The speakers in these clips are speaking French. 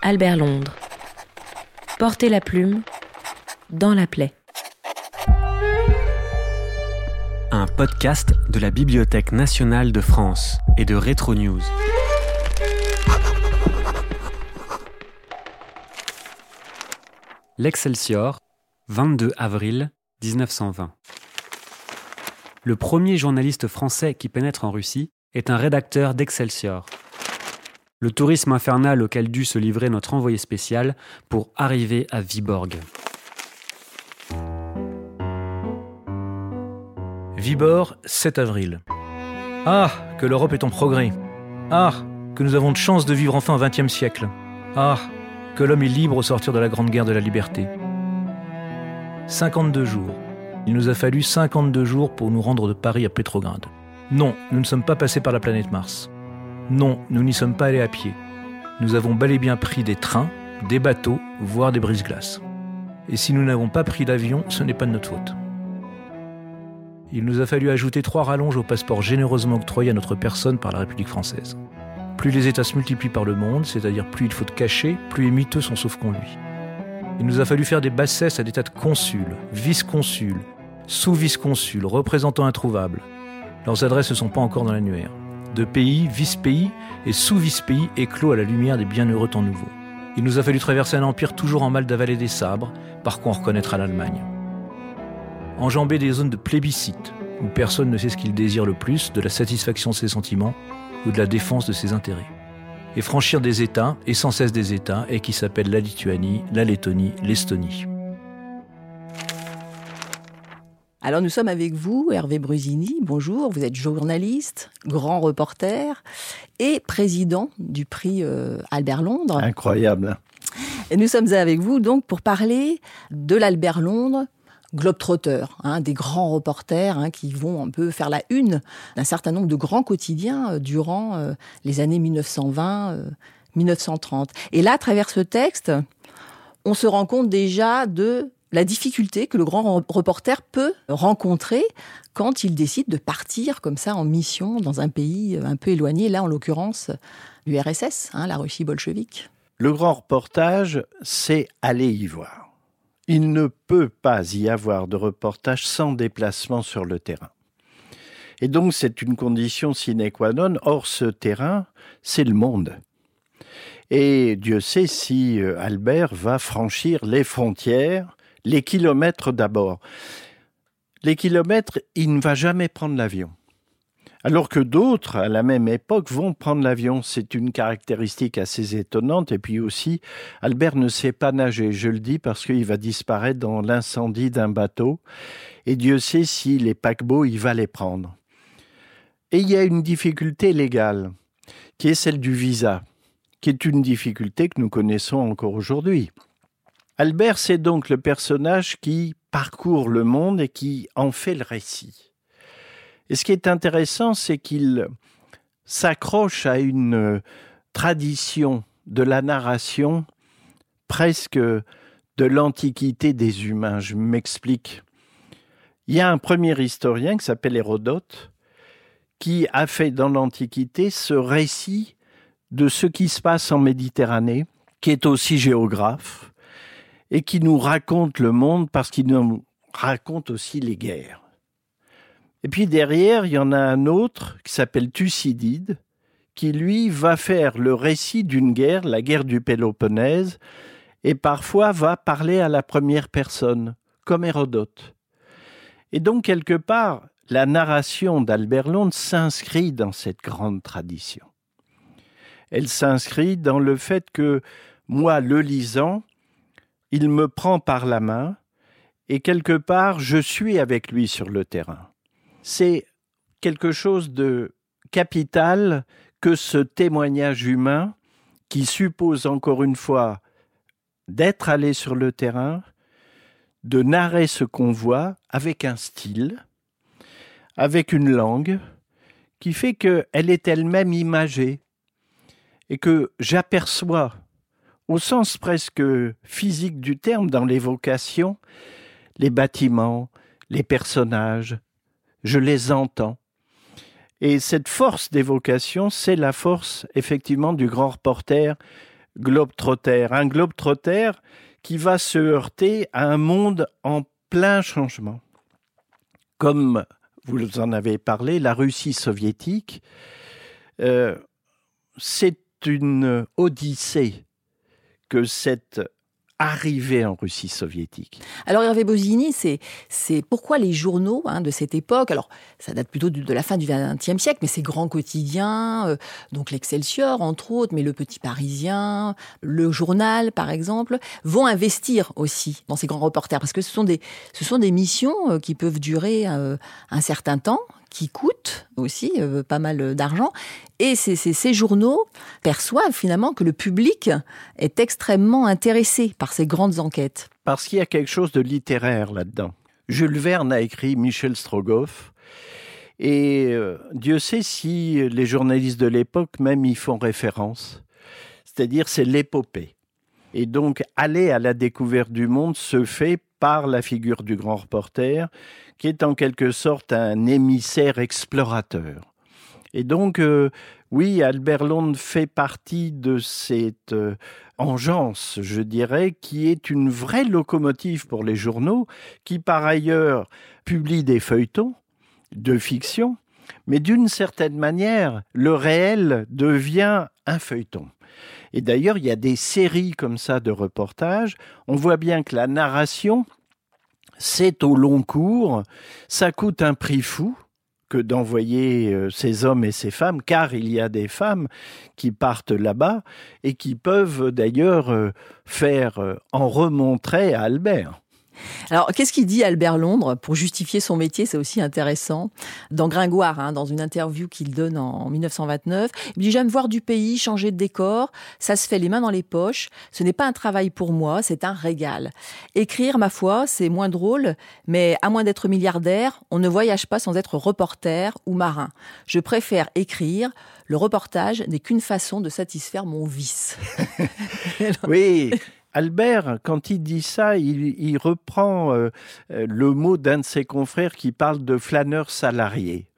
Albert Londres. Portez la plume dans la plaie. Un podcast de la Bibliothèque nationale de France et de Retro News. L'Excelsior, 22 avril 1920. Le premier journaliste français qui pénètre en Russie est un rédacteur d'Excelsior. Le tourisme infernal auquel dut se livrer notre envoyé spécial pour arriver à Viborg. Viborg, 7 avril. Ah, que l'Europe est en progrès. Ah, que nous avons de chance de vivre enfin au XXe siècle. Ah, que l'homme est libre au sortir de la Grande Guerre de la Liberté. 52 jours. Il nous a fallu 52 jours pour nous rendre de Paris à Pétrograd. Non, nous ne sommes pas passés par la planète Mars. Non, nous n'y sommes pas allés à pied. Nous avons bel et bien pris des trains, des bateaux, voire des brise-glaces. Et si nous n'avons pas pris l'avion, ce n'est pas de notre faute. Il nous a fallu ajouter trois rallonges au passeport généreusement octroyé à notre personne par la République française. Plus les États se multiplient par le monde, c'est-à-dire plus il faut de cacher, plus les miteux sont sauf-conduits. Il nous a fallu faire des bassesses à des tas de consuls, vice-consuls, sous-vice-consuls, représentants introuvables. Leurs adresses ne sont pas encore dans l'annuaire. De pays, vice-pays et sous-vice-pays éclos à la lumière des bienheureux temps nouveaux. Il nous a fallu traverser un empire toujours en mal d'avaler des sabres, par quoi on reconnaîtra l'Allemagne. Enjamber des zones de plébiscite, où personne ne sait ce qu'il désire le plus, de la satisfaction de ses sentiments ou de la défense de ses intérêts. Et franchir des États, et sans cesse des États, et qui s'appellent la Lituanie, la Lettonie, l'Estonie. Alors nous sommes avec vous, Hervé Brusini. Bonjour, vous êtes journaliste, grand reporter et président du prix euh, Albert Londres. Incroyable. Et nous sommes avec vous donc pour parler de l'Albert Londres, globetrotter, hein, des grands reporters hein, qui vont un peu faire la une d'un certain nombre de grands quotidiens euh, durant euh, les années 1920-1930. Et là, à travers ce texte, on se rend compte déjà de la difficulté que le grand reporter peut rencontrer quand il décide de partir comme ça en mission dans un pays un peu éloigné, là en l'occurrence l'URSS, hein, la Russie bolchevique. Le grand reportage, c'est aller y voir. Il ne peut pas y avoir de reportage sans déplacement sur le terrain. Et donc c'est une condition sine qua non. Or ce terrain, c'est le monde. Et Dieu sait si euh, Albert va franchir les frontières les kilomètres d'abord. Les kilomètres, il ne va jamais prendre l'avion. Alors que d'autres, à la même époque, vont prendre l'avion. C'est une caractéristique assez étonnante. Et puis aussi, Albert ne sait pas nager. Je le dis parce qu'il va disparaître dans l'incendie d'un bateau. Et Dieu sait si les paquebots, il va les prendre. Et il y a une difficulté légale, qui est celle du visa, qui est une difficulté que nous connaissons encore aujourd'hui. Albert, c'est donc le personnage qui parcourt le monde et qui en fait le récit. Et ce qui est intéressant, c'est qu'il s'accroche à une tradition de la narration presque de l'antiquité des humains. Je m'explique. Il y a un premier historien qui s'appelle Hérodote qui a fait dans l'Antiquité ce récit de ce qui se passe en Méditerranée, qui est aussi géographe, et qui nous raconte le monde parce qu'il nous raconte aussi les guerres. Et puis derrière, il y en a un autre qui s'appelle Thucydide, qui lui va faire le récit d'une guerre, la guerre du Péloponnèse, et parfois va parler à la première personne, comme Hérodote. Et donc, quelque part, la narration d'Albert Londres s'inscrit dans cette grande tradition. Elle s'inscrit dans le fait que, moi, le lisant, il me prend par la main et quelque part je suis avec lui sur le terrain. C'est quelque chose de capital que ce témoignage humain qui suppose encore une fois d'être allé sur le terrain, de narrer ce qu'on voit avec un style, avec une langue, qui fait qu'elle est elle-même imagée et que j'aperçois au sens presque physique du terme, dans l'évocation, les bâtiments, les personnages, je les entends. Et cette force d'évocation, c'est la force effectivement du grand reporter globe-trotter, un globe-trotter qui va se heurter à un monde en plein changement. Comme vous en avez parlé, la Russie soviétique, euh, c'est une odyssée que cette arrivé en Russie soviétique. Alors Hervé Bosini, c'est pourquoi les journaux hein, de cette époque, alors ça date plutôt de, la fin du XXe siècle, mais ces grands quotidiens, euh, donc l'Excelsior entre autres, mais le Petit Parisien, le Journal par exemple, vont investir aussi dans ces grands reporters parce que ce sont des ce sont des missions euh, qui peuvent durer euh, un certain temps qui coûtent aussi euh, pas mal d'argent. Et ces, ces, journaux perçoivent finalement que le public est extrêmement intéressé par ces grandes enquêtes. Parce qu'il y a quelque chose de littéraire là-dedans. Jules Verne a écrit Michel Strogoff. Et euh, Dieu sait si les journalistes de l'époque même y font référence. C'est-à-dire c'est l'épopée. Et donc aller à la découverte du monde se fait par la figure du grand reporter qui est en quelque sorte un émissaire explorateur. Et donc, euh, oui, Albert Londres fait partie de cette euh, engeance, je dirais, qui est une vraie locomotive pour les journaux, qui par ailleurs publie des feuilletons de fiction, mais d'une certaine manière, le réel devient un feuilleton. Et d'ailleurs, il y a des séries comme ça de reportages. On voit bien que la narration c'est au long cours, ça coûte un prix fou que d'envoyer euh, ces hommes et ces femmes, car il y a des femmes qui partent là-bas et qui peuvent d'ailleurs euh, faire euh, en remontrer à Albert. Alors, qu'est-ce qu'il dit Albert Londres pour justifier son métier? C'est aussi intéressant. Dans Gringoire, hein, dans une interview qu'il donne en 1929, il dit J'aime voir du pays, changer de décor, ça se fait les mains dans les poches. Ce n'est pas un travail pour moi, c'est un régal. Écrire, ma foi, c'est moins drôle, mais à moins d'être milliardaire, on ne voyage pas sans être reporter ou marin. Je préfère écrire. Le reportage n'est qu'une façon de satisfaire mon vice. oui, Albert, quand il dit ça, il, reprend euh, euh, le mot d'un de ses confrères qui parle de flâneur salarié.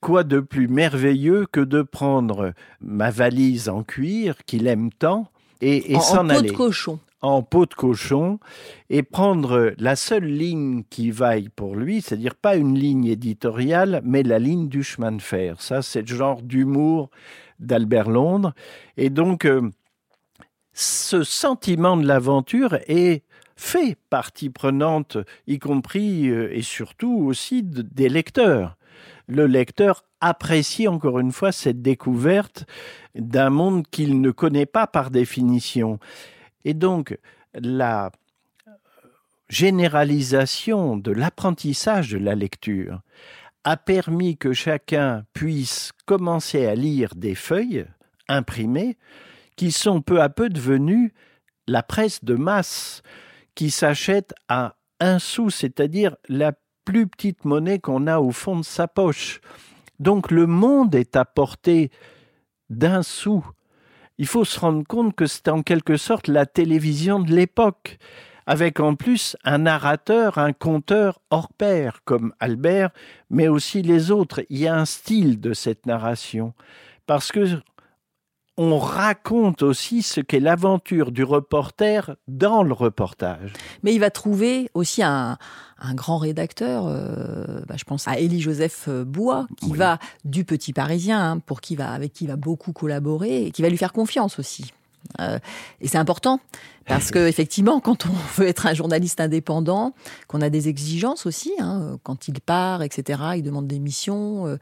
Quoi de plus merveilleux que de prendre ma valise en cuir qu'il aime tant et, s'en aller. En peau de cochon. En peau de cochon et prendre la seule ligne qui vaille pour lui, c'est-à-dire pas une ligne éditoriale, mais la ligne du chemin de fer. Ça, c'est le genre d'humour d'Albert Londres. Et donc, euh, ce sentiment de l'aventure est fait partie prenante, y compris euh, et surtout aussi des lecteurs. Le lecteur apprécie encore une fois cette découverte d'un monde qu'il ne connaît pas par définition. Et donc, la généralisation de l'apprentissage de la lecture a permis que chacun puisse commencer à lire des feuilles imprimées qui sont peu à peu devenus la presse de masse, qui s'achète à un sou, c'est-à-dire la plus petite monnaie qu'on a au fond de sa poche. Donc le monde est à portée d'un sou. Il faut se rendre compte que c'est en quelque sorte la télévision de l'époque, avec en plus un narrateur, un conteur hors pair, comme Albert, mais aussi les autres. Il y a un style de cette narration, parce que on raconte aussi ce qu'est l'aventure du reporter dans le reportage. Mais il va trouver aussi un, grand rédacteur, euh, bah, je pense à Élie Joseph euh, Bois, qui va du Petit Parisien, hein, pour qui va, avec qui il va beaucoup collaborer et qui va lui faire confiance aussi. Euh, et c'est important parce que effectivement, quand on veut être un journaliste indépendant, qu'on a des exigences aussi, hein, quand il part, etc., il demande des missions, euh,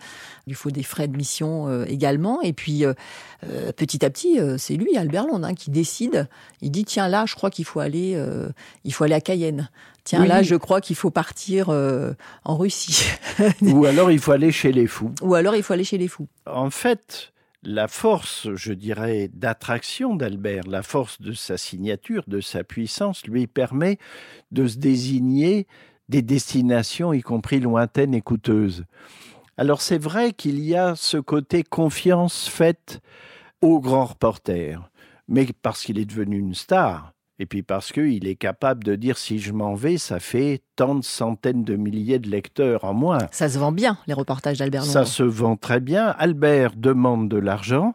il faut des frais de mission euh, également. Et puis petit à petit, c'est lui, Albert Londres, hein, qui décide. Il dit tiens là, je crois qu'il faut aller, il faut aller à Cayenne. Tiens, là, je crois qu'il faut partir en Russie. Ou alors il faut aller chez les fous. Ou alors il faut aller chez les fous. En fait, la force, je dirais, d'attraction d'Albert, la force de sa signature, de sa puissance, lui permet de se désigner des destinations, y compris lointaines et coûteuses. Alors c'est vrai qu'il y a ce côté confiance faite au grand reporter, mais parce qu'il est devenu une star, et puis parce qu'il est capable de dire si je m'en vais, ça fait tant de centaines de milliers de lecteurs en moins. Ça se vend bien, les reportages d'Albert Ça se vend très bien. Albert demande de l'argent,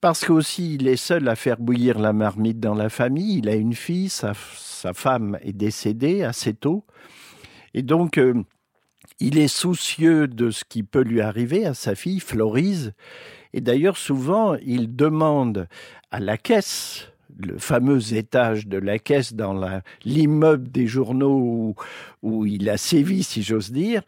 parce qu'aussi il est seul à faire bouillir la marmite dans la famille. Il a une fille, sa, sa femme est décédée assez tôt. Et donc, euh, il est soucieux de ce qui peut lui arriver à sa fille, Florise. Et d'ailleurs, souvent, il demande à la caisse, le fameux étage de la caisse dans l'immeuble des journaux où, où il a sévi, si j'ose dire,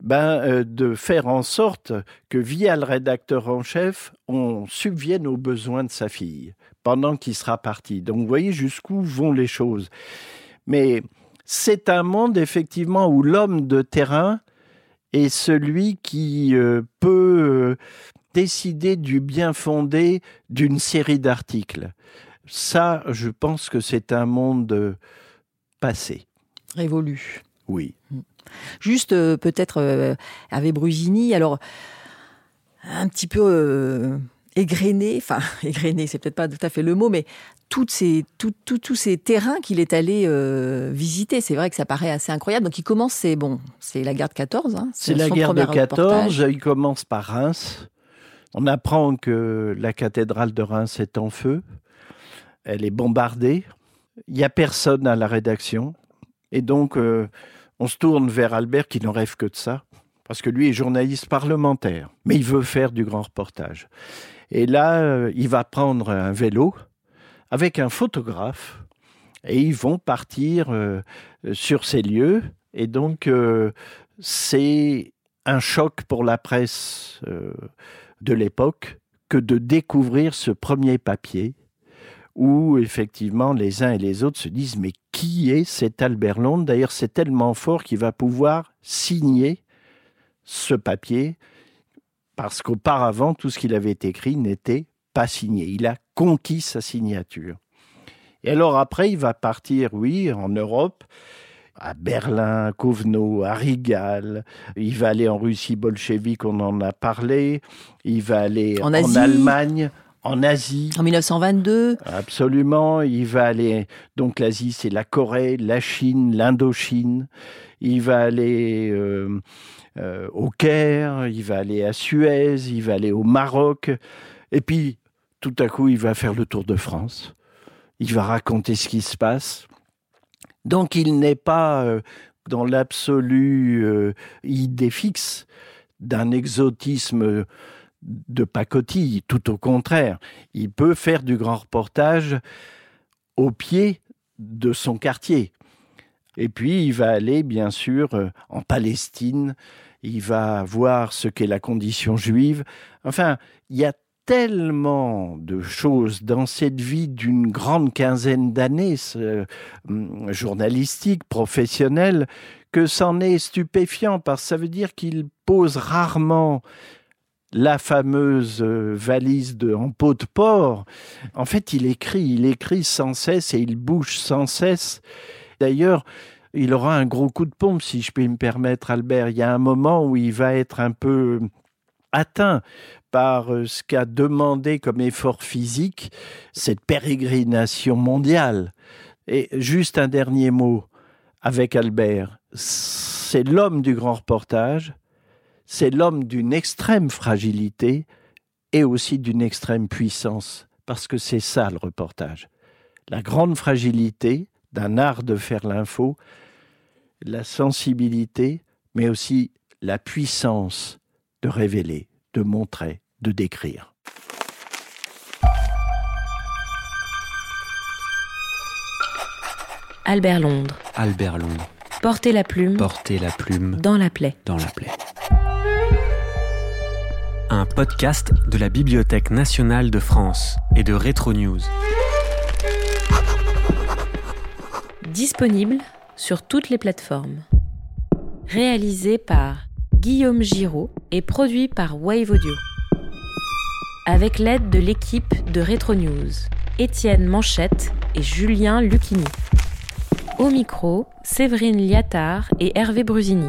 ben, euh, de faire en sorte que, via le rédacteur en chef, on subvienne aux besoins de sa fille pendant qu'il sera parti. Donc, vous voyez jusqu'où vont les choses. Mais c'est un monde, effectivement, où l'homme de terrain est celui qui euh, peut euh, décider du bien fondé d'une série d'articles. Ça, je pense que c'est un monde passé. Révolu. Oui. Juste euh, peut-être euh, Hervé Brusini, alors un petit peu euh, égrené, enfin égrené, c'est peut-être pas tout à fait le mot, mais toutes ces, tout- tout- tous ces terrains qu'il est allé euh, visiter, c'est vrai que ça paraît assez incroyable. Donc il commence, c'est bon, c'est la guerre de 14. hein, C'est la guerre de premier reportage. 14. Il commence par Reims. On apprend que la cathédrale de Reims est en feu. Elle est bombardée. Il n'y a personne à la rédaction. Et donc, euh, on se tourne vers Albert qui n'en rêve que de ça. Parce que lui est journaliste parlementaire. Mais il veut faire du grand reportage. Et là, euh, il va prendre un vélo avec un photographe. Et ils vont partir euh, sur ces lieux. Et donc, c'est un choc pour la presse de l'époque que de découvrir ce premier papier où effectivement les uns et les autres se disent mais qui est cet Albert Londres? D'ailleurs c'est tellement fort qu'il va pouvoir signer ce papier parce qu'auparavant tout ce qu'il avait écrit n'était pas signé. Il a conquis sa signature. Et alors après il va partir, oui, en Europe à Berlin, à Kovno, à Rigal. Il va aller en Russie bolchevique, on en a parlé. Il va aller En en. Allemagne, en Asie. En 1922, Absolument. Il va aller. Donc l'Asie, c'est la Corée, la Chine, l'Indochine. Il va aller euh, euh, au Caire. Il va aller à Suez. Il va aller au Maroc. Et puis, tout à coup, il va faire le tour de France. Il va raconter ce qui se passe. Donc, il n'est pas euh, dans l'absolue idée fixe d'un exotisme de pacotille, tout au contraire. Il peut faire du grand reportage au pied de son quartier. Et puis, il va aller, bien sûr, euh, en Palestine, il va voir ce qu'est la condition juive. Enfin, il y a tellement de choses dans cette vie d'une grande quinzaine d'années hum, journalistique, professionnelle, que c'en est stupéfiant, parce que ça veut dire qu'il pose rarement la fameuse euh, valise de, en peau de porc. En fait, il écrit, il écrit sans cesse et il bouge sans cesse. D'ailleurs, il aura un gros coup de pompe, si je puis me permettre, Albert. Il y a un moment où il va être un peu atteint par euh, ce qu'a demandé comme effort physique cette pérégrination mondiale. Et juste un dernier mot avec Albert. C'est l'homme du grand reportage, c'est l'homme d'une extrême fragilité et aussi d'une extrême puissance, parce que c'est ça le reportage. La grande fragilité d'un art de faire l'info, la sensibilité, mais aussi la puissance de révéler, de montrer, de décrire. Albert Londres. Albert Londres. Portez la plume Portez la plume dans la plaie. dans la plaie. Podcast de la Bibliothèque nationale de France et de Retro News. Disponible sur toutes les plateformes. Réalisé par Guillaume Giraud et produit par Wave Audio. Avec l'aide de l'équipe de Retro News, Étienne Manchette et Julien Lucchini. Au micro, Séverine Liattard et Hervé Brusini.